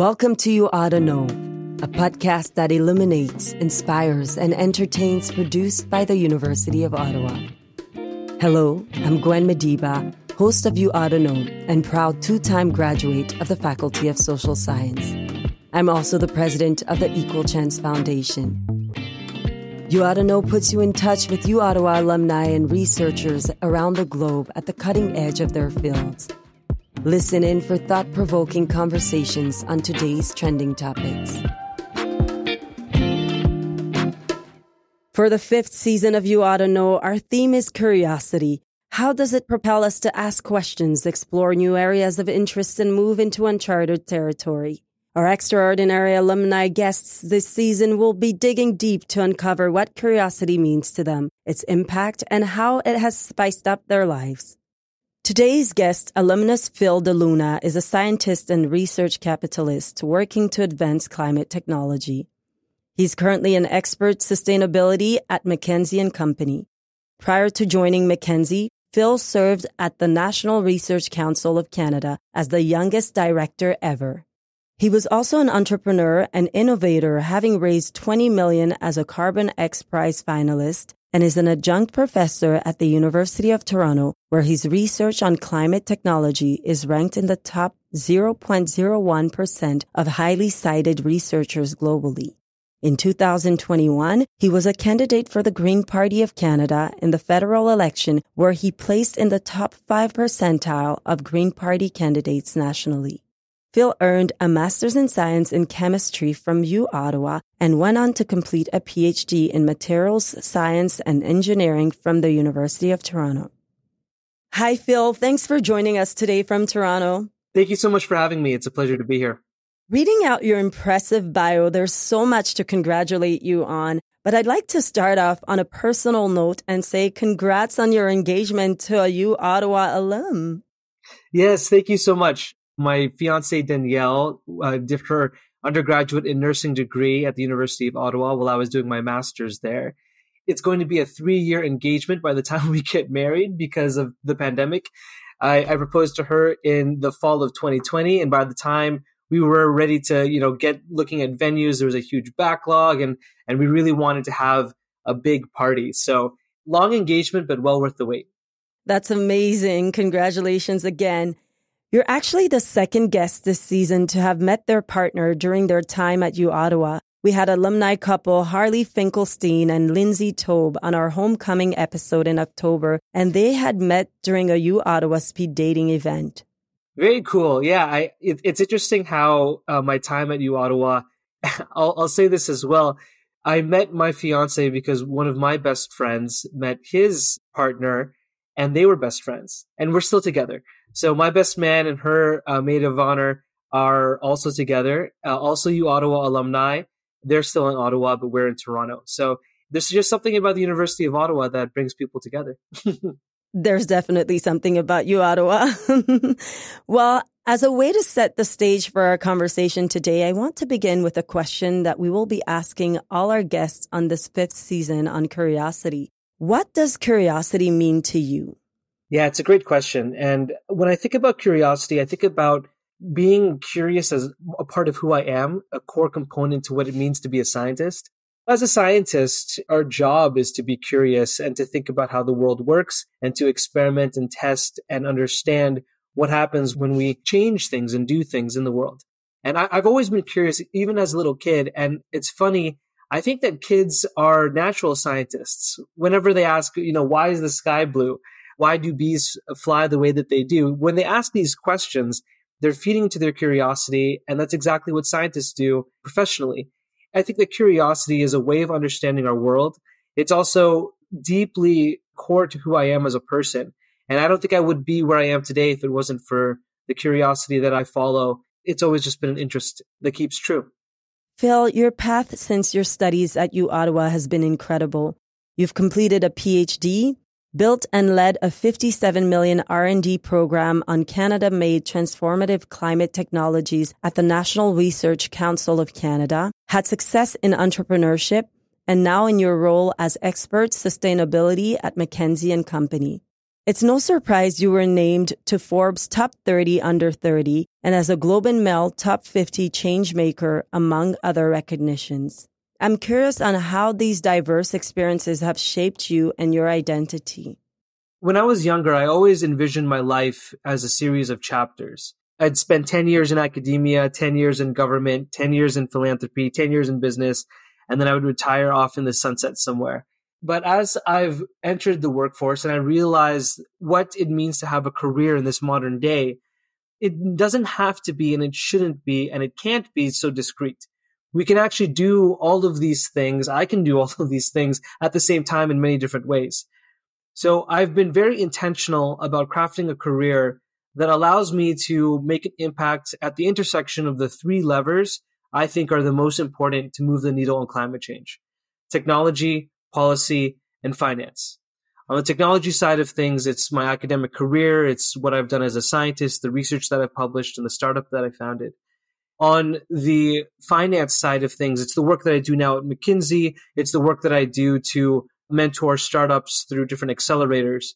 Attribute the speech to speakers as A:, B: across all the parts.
A: Welcome to You Oughta Know, a podcast that illuminates, inspires, and entertains produced by the University of Ottawa. Hello, I'm Gwen Madiba, host of You Oughta Know and proud two time graduate of the Faculty of Social Science. I'm also the president of the Equal Chance Foundation. You Oughta Know puts you in touch with U Ottawa alumni and researchers around the globe at the cutting edge of their fields. Listen in for thought provoking conversations on today's trending topics. For the fifth season of You Oughta Know, our theme is curiosity. How does it propel us to ask questions, explore new areas of interest, and move into uncharted territory? Our extraordinary alumni guests this season will be digging deep to uncover what curiosity means to them, its impact, and how it has spiced up their lives. Today's guest, alumnus Phil De Luna, is a scientist and research capitalist working to advance climate technology. He's currently an expert sustainability at McKinsey and Company. Prior to joining McKinsey, Phil served at the National Research Council of Canada as the youngest director ever. He was also an entrepreneur and innovator, having raised 20 million as a Carbon X Prize finalist and is an adjunct professor at the University of Toronto, where his research on climate technology is ranked in the top 0.01% of highly cited researchers globally. In 2021, he was a candidate for the Green Party of Canada in the federal election, where he placed in the top 5 percentile of Green Party candidates nationally. Phil earned a master's in science in chemistry from U Ottawa and went on to complete a PhD in materials science and engineering from the University of Toronto. Hi, Phil. Thanks for joining us today from Toronto.
B: Thank you so much for having me. It's a pleasure to be here.
A: Reading out your impressive bio, there's so much to congratulate you on. But I'd like to start off on a personal note and say congrats on your engagement to a U Ottawa alum.
B: Yes, thank you so much my fiance Danielle uh, did her undergraduate in nursing degree at the University of Ottawa while I was doing my master's there. It's going to be a three year engagement by the time we get married because of the pandemic. I, I proposed to her in the fall of 2020, and by the time we were ready to, you know, get looking at venues, there was a huge backlog, and and we really wanted to have a big party. So long engagement, but well worth the wait.
A: That's amazing. Congratulations again. You're actually the second guest this season to have met their partner during their time at U Ottawa. We had alumni couple Harley Finkelstein and Lindsay Taub on our homecoming episode in October, and they had met during a U Ottawa speed dating event.
B: Very cool. Yeah, I, it, it's interesting how uh, my time at U Ottawa. I'll, I'll say this as well. I met my fiance because one of my best friends met his partner, and they were best friends, and we're still together. So my best man and her uh, maid of honor are also together. Uh, also, you Ottawa alumni. They're still in Ottawa, but we're in Toronto. So there's just something about the University of Ottawa that brings people together.
A: there's definitely something about you, Ottawa. well, as a way to set the stage for our conversation today, I want to begin with a question that we will be asking all our guests on this fifth season on curiosity. What does curiosity mean to you?
B: Yeah, it's a great question. And when I think about curiosity, I think about being curious as a part of who I am, a core component to what it means to be a scientist. As a scientist, our job is to be curious and to think about how the world works and to experiment and test and understand what happens when we change things and do things in the world. And I, have always been curious, even as a little kid. And it's funny. I think that kids are natural scientists. Whenever they ask, you know, why is the sky blue? Why do bees fly the way that they do? When they ask these questions, they're feeding to their curiosity, and that's exactly what scientists do professionally. I think that curiosity is a way of understanding our world. It's also deeply core to who I am as a person. And I don't think I would be where I am today if it wasn't for the curiosity that I follow. It's always just been an interest that keeps true.
A: Phil, your path since your studies at U Ottawa has been incredible. You've completed a PhD, built and led a 57 million R&D program on Canada-made transformative climate technologies at the National Research Council of Canada, had success in entrepreneurship, and now in your role as expert sustainability at McKinsey and Company. It's no surprise you were named to Forbes Top 30 Under 30 and as a Globe and Mail Top 50 Changemaker, among other recognitions. I'm curious on how these diverse experiences have shaped you and your identity.
B: When I was younger, I always envisioned my life as a series of chapters. I'd spent 10 years in academia, 10 years in government, 10 years in philanthropy, 10 years in business, and then I would retire off in the sunset somewhere. But as I've entered the workforce and I realized what it means to have a career in this modern day, it doesn't have to be and it shouldn't be and it can't be so discreet. We can actually do all of these things. I can do all of these things at the same time in many different ways. So I've been very intentional about crafting a career that allows me to make an impact at the intersection of the three levers I think are the most important to move the needle on climate change technology, policy, and finance. On the technology side of things, it's my academic career, it's what I've done as a scientist, the research that I've published, and the startup that I founded. On the finance side of things, it's the work that I do now at McKinsey, it's the work that I do to mentor startups through different accelerators.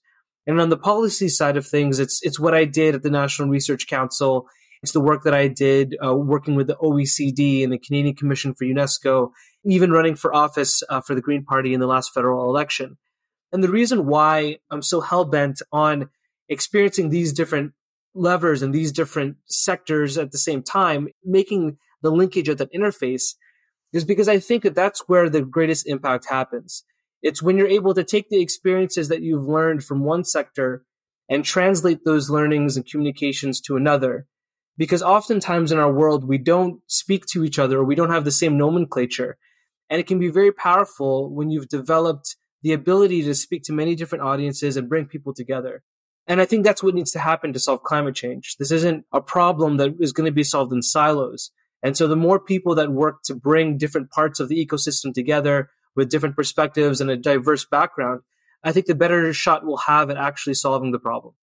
B: And on the policy side of things, it's it's what I did at the National Research Council. It's the work that I did uh, working with the OECD and the Canadian Commission for UNESCO, even running for office uh, for the Green Party in the last federal election. And the reason why I'm so hell bent on experiencing these different levers and these different sectors at the same time, making the linkage at that interface, is because I think that that's where the greatest impact happens. It's when you're able to take the experiences that you've learned from one sector and translate those learnings and communications to another. Because oftentimes in our world, we don't speak to each other or we don't have the same nomenclature. And it can be very powerful when you've developed the ability to speak to many different audiences and bring people together. And I think that's what needs to happen to solve climate change. This isn't a problem that is going to be solved in silos. And so the more people that work to bring different parts of the ecosystem together, with different perspectives and a diverse background, I think the better shot we'll have at actually solving the problem.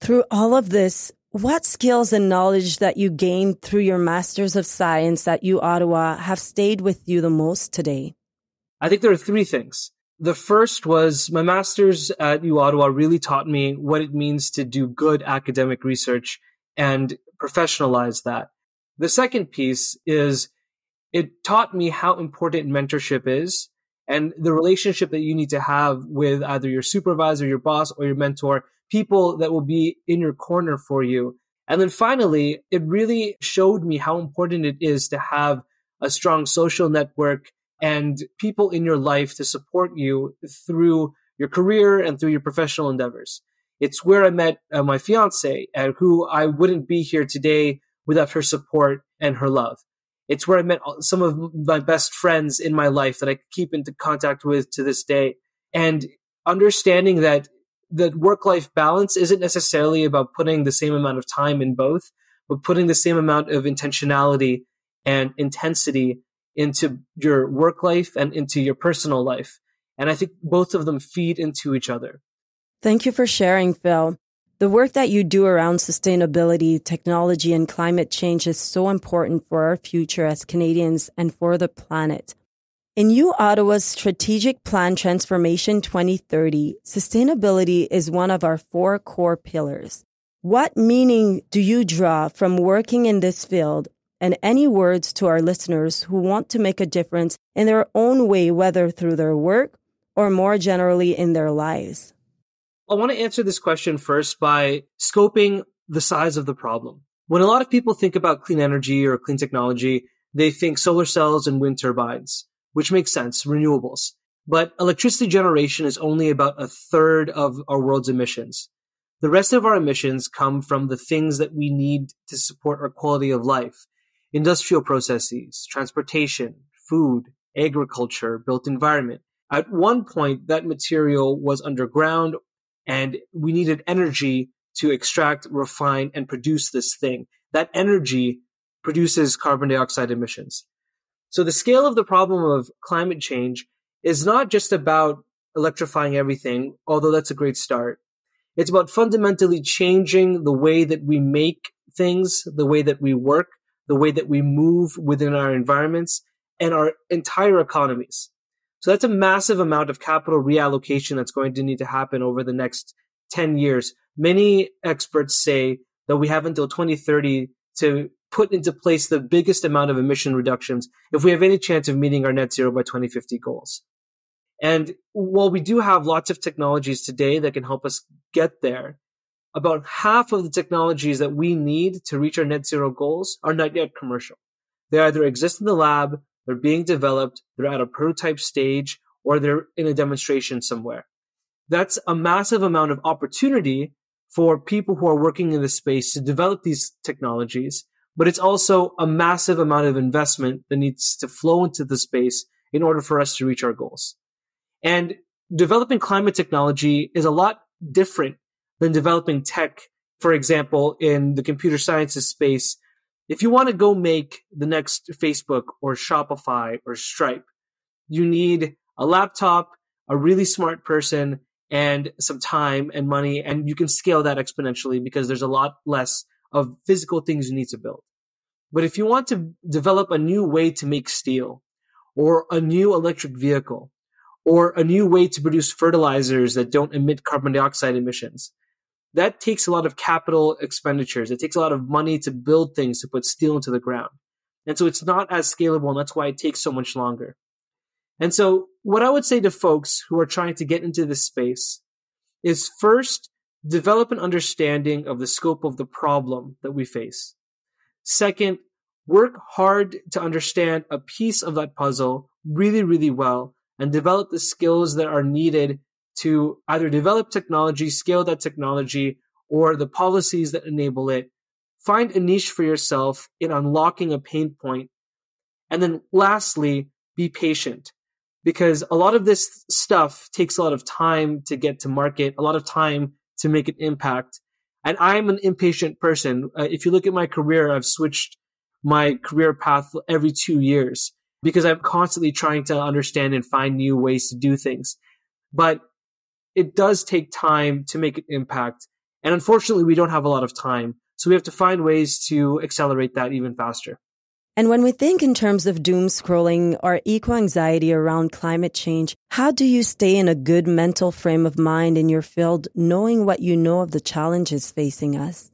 A: Through all of this, what skills and knowledge that you gained through your Masters of Science at U Ottawa have stayed with you the most today?
B: I think there are three things. The first was my master's at U Ottawa really taught me what it means to do good academic research and professionalize that. The second piece is it taught me how important mentorship is and the relationship that you need to have with either your supervisor, your boss, or your mentor, people that will be in your corner for you. And then finally, it really showed me how important it is to have a strong social network and people in your life to support you through your career and through your professional endeavors. It's where I met uh, my fiance, and who I wouldn't be here today without her support and her love. It's where I met some of my best friends in my life that I keep into contact with to this day. And understanding that the work life balance isn't necessarily about putting the same amount of time in both, but putting the same amount of intentionality and intensity into your work life and into your personal life. And I think both of them feed into each other.
A: Thank you for sharing, Phil. The work that you do around sustainability, technology, and climate change is so important for our future as Canadians and for the planet. In U Ottawa's Strategic Plan Transformation 2030, sustainability is one of our four core pillars. What meaning do you draw from working in this field and any words to our listeners who want to make a difference in their own way, whether through their work or more generally in their lives?
B: I want to answer this question first by scoping the size of the problem. When a lot of people think about clean energy or clean technology, they think solar cells and wind turbines, which makes sense, renewables. But electricity generation is only about a third of our world's emissions. The rest of our emissions come from the things that we need to support our quality of life. Industrial processes, transportation, food, agriculture, built environment. At one point, that material was underground and we needed energy to extract, refine, and produce this thing. That energy produces carbon dioxide emissions. So the scale of the problem of climate change is not just about electrifying everything, although that's a great start. It's about fundamentally changing the way that we make things, the way that we work, the way that we move within our environments and our entire economies. So that's a massive amount of capital reallocation that's going to need to happen over the next 10 years. Many experts say that we have until 2030 to put into place the biggest amount of emission reductions if we have any chance of meeting our net zero by 2050 goals. And while we do have lots of technologies today that can help us get there, about half of the technologies that we need to reach our net zero goals are not yet commercial. They either exist in the lab, they're being developed, they're at a prototype stage, or they're in a demonstration somewhere. That's a massive amount of opportunity for people who are working in the space to develop these technologies, but it's also a massive amount of investment that needs to flow into the space in order for us to reach our goals. And developing climate technology is a lot different than developing tech, for example, in the computer sciences space. If you want to go make the next Facebook or Shopify or Stripe, you need a laptop, a really smart person, and some time and money. And you can scale that exponentially because there's a lot less of physical things you need to build. But if you want to develop a new way to make steel or a new electric vehicle or a new way to produce fertilizers that don't emit carbon dioxide emissions, that takes a lot of capital expenditures. It takes a lot of money to build things to put steel into the ground. And so it's not as scalable, and that's why it takes so much longer. And so what I would say to folks who are trying to get into this space is first, develop an understanding of the scope of the problem that we face. Second, work hard to understand a piece of that puzzle really, really well and develop the skills that are needed to either develop technology, scale that technology, or the policies that enable it. Find a niche for yourself in unlocking a pain point. And then lastly, be patient because a lot of this stuff takes a lot of time to get to market, a lot of time to make an impact. And I'm an impatient person. Uh, if you look at my career, I've switched my career path every two years because I'm constantly trying to understand and find new ways to do things. But it does take time to make an impact. And unfortunately, we don't have a lot of time. So we have to find ways to accelerate that even faster.
A: And when we think in terms of doom scrolling or eco anxiety around climate change, how do you stay in a good mental frame of mind in your field, knowing what you know of the challenges facing us?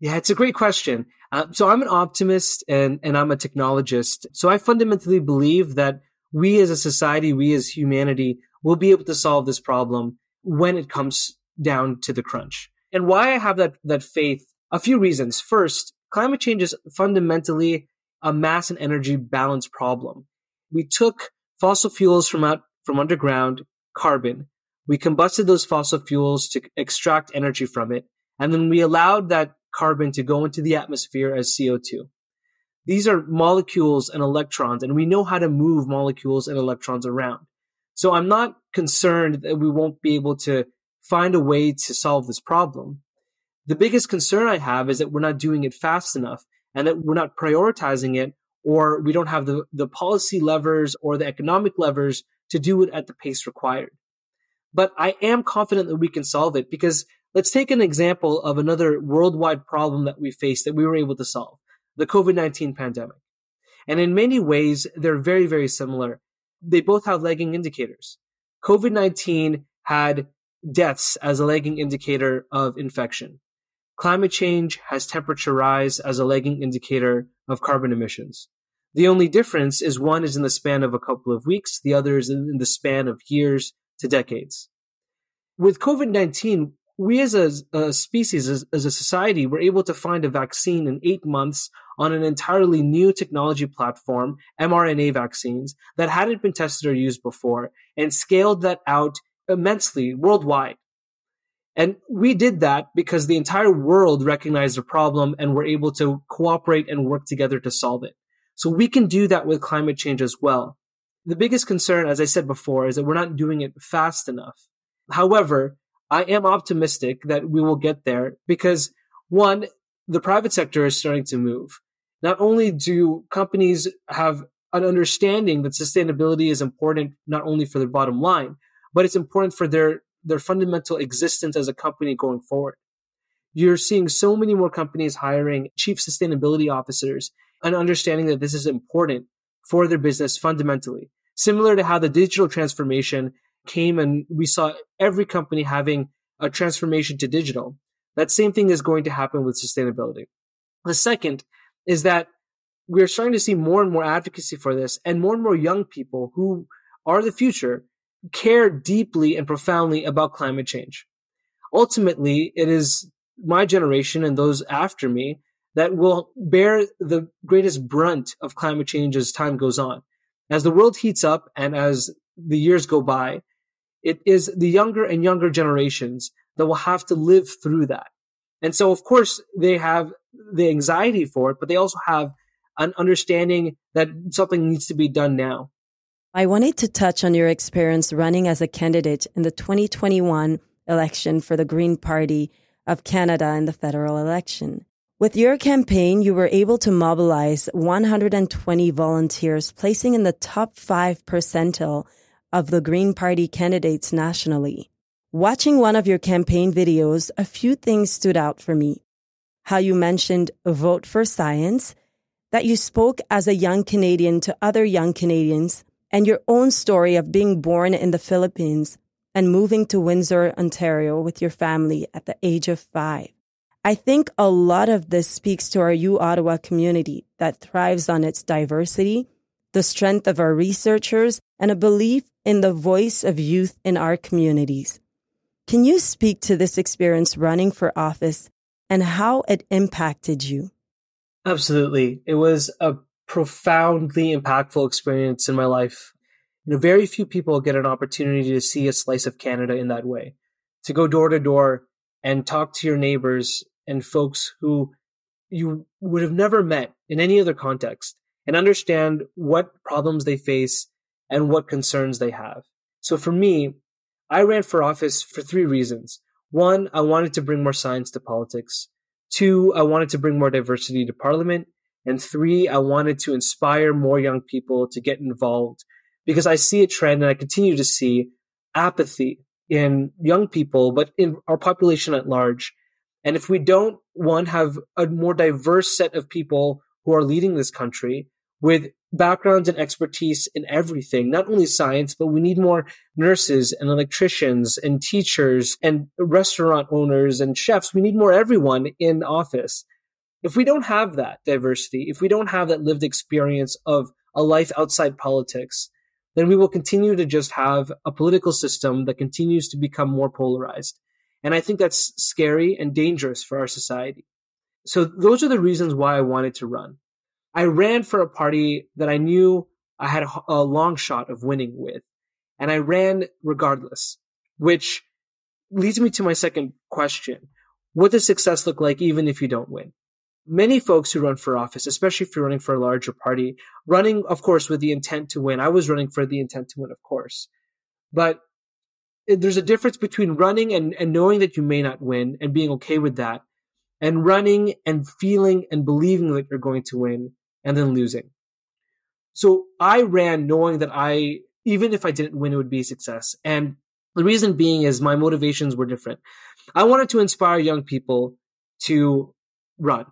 B: Yeah, it's a great question. Uh, so I'm an optimist and, and I'm a technologist. So I fundamentally believe that we as a society, we as humanity will be able to solve this problem when it comes down to the crunch. And why I have that, that faith, a few reasons. First, climate change is fundamentally a mass and energy balance problem. We took fossil fuels from out, from underground, carbon. We combusted those fossil fuels to extract energy from it. And then we allowed that carbon to go into the atmosphere as CO2. These are molecules and electrons, and we know how to move molecules and electrons around. So I'm not concerned that we won't be able to find a way to solve this problem. The biggest concern I have is that we're not doing it fast enough and that we're not prioritizing it or we don't have the, the policy levers or the economic levers to do it at the pace required. But I am confident that we can solve it because let's take an example of another worldwide problem that we face that we were able to solve the COVID 19 pandemic. And in many ways, they're very, very similar. They both have lagging indicators. COVID 19 had deaths as a lagging indicator of infection. Climate change has temperature rise as a lagging indicator of carbon emissions. The only difference is one is in the span of a couple of weeks, the other is in the span of years to decades. With COVID 19, we as a, a species, as, as, a society, were able to find a vaccine in eight months on an entirely new technology platform, mRNA vaccines, that hadn't been tested or used before, and scaled that out immensely worldwide. And we did that because the entire world recognized the problem and were able to cooperate and work together to solve it. So we can do that with climate change as well. The biggest concern, as I said before, is that we're not doing it fast enough. However, I am optimistic that we will get there because one, the private sector is starting to move. Not only do companies have an understanding that sustainability is important not only for their bottom line, but it's important for their their fundamental existence as a company going forward. You're seeing so many more companies hiring chief sustainability officers and understanding that this is important for their business fundamentally. Similar to how the digital transformation came and we saw every company having a transformation to digital. That same thing is going to happen with sustainability. The second is that we're starting to see more and more advocacy for this and more and more young people who are the future care deeply and profoundly about climate change. Ultimately, it is my generation and those after me that will bear the greatest brunt of climate change as time goes on. As the world heats up and as the years go by, it is the younger and younger generations that will have to live through that. And so, of course, they have the anxiety for it, but they also have an understanding that something needs to be done now.
A: I wanted to touch on your experience running as a candidate in the 2021 election for the Green Party of Canada in the federal election. With your campaign, you were able to mobilize 120 volunteers, placing in the top 5 percentile of the Green Party candidates nationally. Watching one of your campaign videos, a few things stood out for me. How you mentioned vote for science, that you spoke as a young Canadian to other young Canadians, and your own story of being born in the Philippines and moving to Windsor, Ontario with your family at the age of five. I think a lot of this speaks to our U Ottawa community that thrives on its diversity, the strength of our researchers, and a belief in the voice of youth in our communities. Can you speak to this experience running for office and how it impacted you?
B: Absolutely. It was a profoundly impactful experience in my life. You know, very few people get an opportunity to see a slice of Canada in that way, to go door to door and talk to your neighbors and folks who you would have never met in any other context and understand what problems they face and what concerns they have. So for me, I ran for office for three reasons. One, I wanted to bring more science to politics. Two, I wanted to bring more diversity to parliament. And three, I wanted to inspire more young people to get involved because I see a trend and I continue to see apathy in young people, but in our population at large. And if we don't, one, have a more diverse set of people who are leading this country with backgrounds and expertise in everything, not only science, but we need more nurses and electricians and teachers and restaurant owners and chefs. We need more everyone in office. If we don't have that diversity, if we don't have that lived experience of a life outside politics, then we will continue to just have a political system that continues to become more polarized. And I think that's scary and dangerous for our society. So those are the reasons why I wanted to run. I ran for a party that I knew I had a, long shot of winning with. And I ran regardless, which leads me to my second question. What does success look like even if you don't win? Many folks who run for office, especially if you're running for a larger party, running, of course, with the intent to win. I was running for the intent to win, of course. But there's a difference between running and, and knowing that you may not win and being okay with that and running and feeling and believing that you're going to win and then losing. So I ran knowing that I, even if I didn't win, it would be a success. And the reason being is my motivations were different. I wanted to inspire young people to run.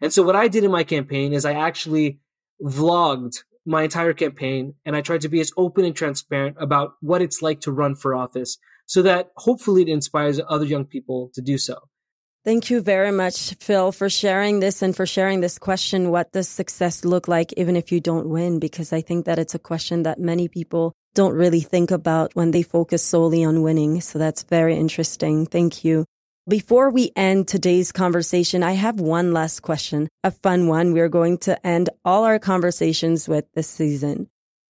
B: And so what I did in my campaign is I actually vlogged my entire campaign and I tried to be as open and transparent about what it's like to run for office so that hopefully it inspires other young people to do so.
A: Thank you very much, Phil, for sharing this and for sharing this question. What does success look like even if you don't win? Because I think that it's a question that many people don't really think about when they focus solely on winning. So that's very interesting. Thank you. Before we end today's conversation, I have one last question, a fun one we're going to end all our conversations with this season.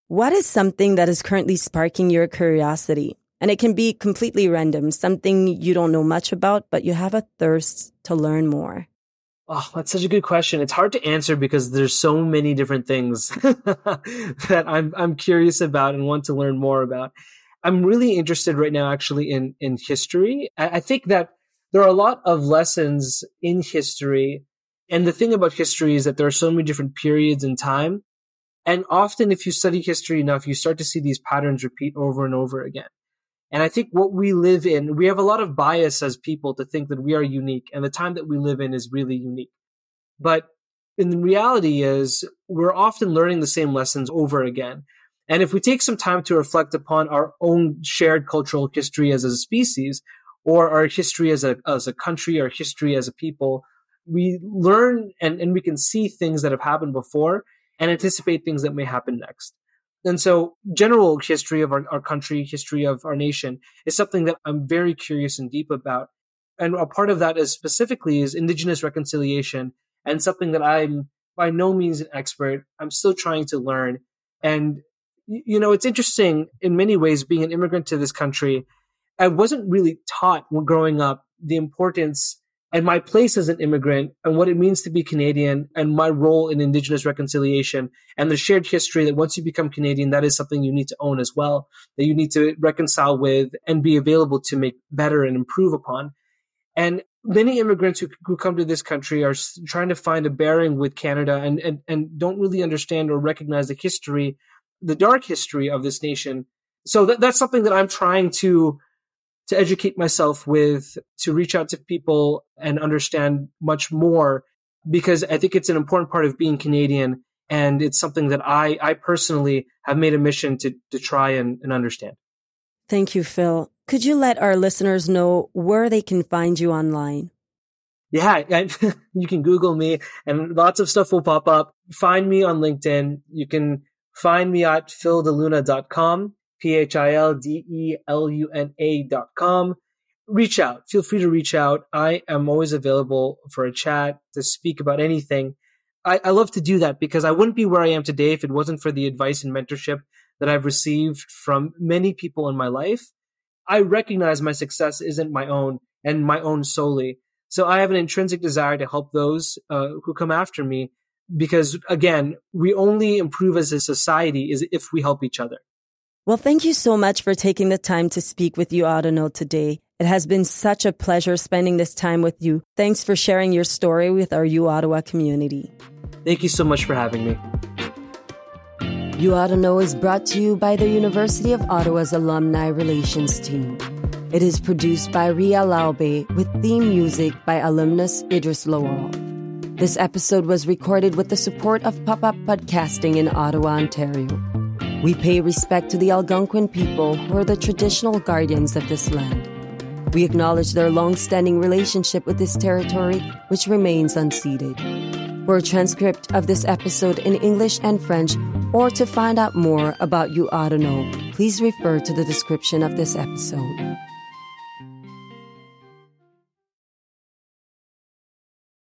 A: What is something that is currently sparking your curiosity? And it can be completely random, something you don't know much about, but you have a thirst to learn more.
B: Oh, that's such a good question. It's hard to answer because there's so many different things that I'm I'm curious about and want to learn more about. I'm really interested right now, actually, in in history. I, I think that there are a lot of lessons in history, and the thing about history is that there are so many different periods in time, and often, if you study history enough, you start to see these patterns repeat over and over again. And I think what we live in, we have a lot of bias as people to think that we are unique and the time that we live in is really unique. But in the reality is we're often learning the same lessons over again. And if we take some time to reflect upon our own shared cultural history as a species, or our history as a, as a country, our history as a people, we learn and, and we can see things that have happened before and anticipate things that may happen next. And so general history of our, our country, history of our nation is something that I'm very curious and deep about. And a part of that is specifically is indigenous reconciliation and something that I'm by no means an expert. I'm still trying to learn. And, you know, it's interesting in many ways being an immigrant to this country. I wasn't really taught when growing up the importance and my place as an immigrant and what it means to be Canadian and my role in Indigenous reconciliation and the shared history that once you become Canadian, that is something you need to own as well, that you need to reconcile with and be available to make better and improve upon. And many immigrants who, who come to this country are trying to find a bearing with Canada and, and, and don't really understand or recognize the history, the dark history of this nation. So that, that's something that I'm trying to to educate myself with, to reach out to people and understand much more because I think it's an important part of being Canadian. And it's something that I, I personally have made a mission to, to try and, and understand.
A: Thank you, Phil. Could you let our listeners know where they can find you online?
B: Yeah, you can Google me and lots of stuff will pop up. Find me on LinkedIn. You can find me at phildeluna.com. P-H-I-L-D-E-L-U-N-A dot com. Reach out. Feel free to reach out. I am always available for a chat to speak about anything. I, I love to do that because I wouldn't be where I am today if it wasn't for the advice and mentorship that I've received from many people in my life. I recognize my success isn't my own and my own solely. So I have an intrinsic desire to help those uh, who come after me because again, we only improve as a society is if we help each other.
A: Well, thank you so much for taking the time to speak with you, Know today. It has been such a pleasure spending this time with you. Thanks for sharing your story with our U Ottawa community.
B: Thank you so much for having me.
A: You Oughta Know is brought to you by the University of Ottawa's Alumni Relations Team. It is produced by Rhea Laube with theme music by alumnus Idris Lawal. This episode was recorded with the support of Pop Up Podcasting in Ottawa, Ontario. We pay respect to the Algonquin people who are the traditional guardians of this land. We acknowledge their long standing relationship with this territory, which remains unceded. For a transcript of this episode in English and French, or to find out more about You Oughta Know, please refer to the description of this episode.